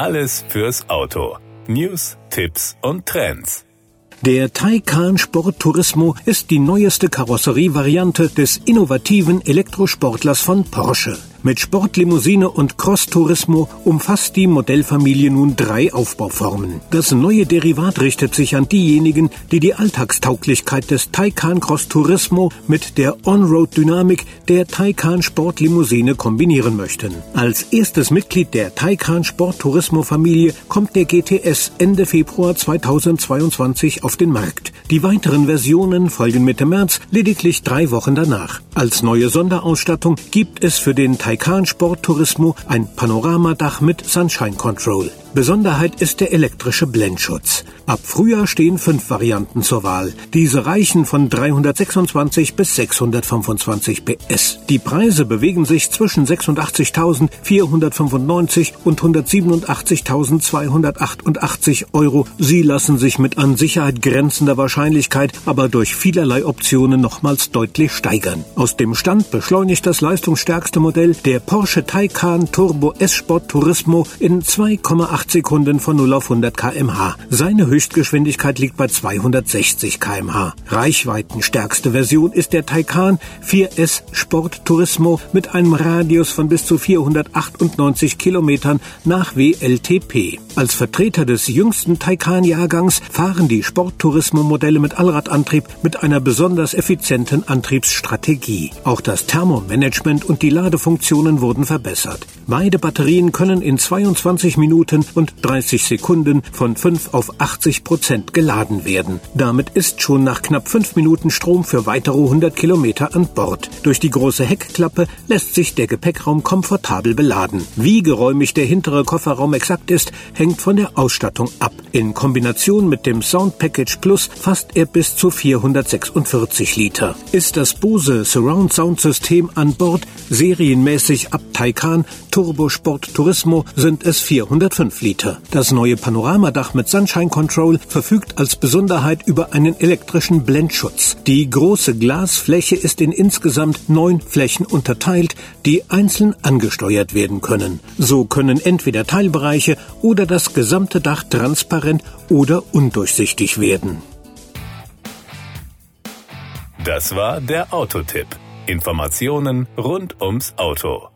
Alles fürs Auto. News, Tipps und Trends. Der Taycan Sport Turismo ist die neueste Karosserievariante des innovativen Elektrosportlers von Porsche. Mit Sportlimousine und Cross Turismo umfasst die Modellfamilie nun drei Aufbauformen. Das neue Derivat richtet sich an diejenigen, die die Alltagstauglichkeit des Taycan Cross Turismo mit der On-Road-Dynamik der Taycan Sportlimousine kombinieren möchten. Als erstes Mitglied der Taycan Sport Turismo Familie kommt der GTS Ende Februar 2022 auf den Markt. Die weiteren Versionen folgen Mitte März, lediglich drei Wochen danach. Als neue Sonderausstattung gibt es für den Taycan Taycan Sport ein Panoramadach mit Sunshine Control. Besonderheit ist der elektrische Blendschutz. Ab Frühjahr stehen fünf Varianten zur Wahl. Diese reichen von 326 bis 625 PS. Die Preise bewegen sich zwischen 86.495 und 187.288 Euro. Sie lassen sich mit an Sicherheit grenzender Wahrscheinlichkeit aber durch vielerlei Optionen nochmals deutlich steigern. Aus dem Stand beschleunigt das leistungsstärkste Modell der Porsche Taycan Turbo S-Sport Turismo in 2,8 8 Sekunden von 0 auf 100 kmh. Seine Höchstgeschwindigkeit liegt bei 260 kmh. Reichweitenstärkste Version ist der Taycan 4S Sport Turismo mit einem Radius von bis zu 498 Kilometern nach WLTP. Als Vertreter des jüngsten Taycan-Jahrgangs fahren die Sport-Turismo-Modelle mit Allradantrieb mit einer besonders effizienten Antriebsstrategie. Auch das Thermomanagement und die Ladefunktionen wurden verbessert. Beide Batterien können in 22 Minuten und 30 Sekunden von 5 auf 80 Prozent geladen werden. Damit ist schon nach knapp 5 Minuten Strom für weitere 100 Kilometer an Bord. Durch die große Heckklappe lässt sich der Gepäckraum komfortabel beladen. Wie geräumig der hintere Kofferraum exakt ist, hängt von der Ausstattung ab. In Kombination mit dem Sound Package Plus fasst er bis zu 446 Liter. Ist das Bose Surround Sound System an Bord serienmäßig ab Taycan Turbo Sport Turismo sind es 405 Liter. Das neue Panoramadach mit Sunshine Control verfügt als Besonderheit über einen elektrischen Blendschutz. Die große Glasfläche ist in insgesamt neun Flächen unterteilt, die einzeln angesteuert werden können. So können entweder Teilbereiche oder das gesamte Dach transparent oder undurchsichtig werden. Das war der Autotipp. Informationen rund ums Auto.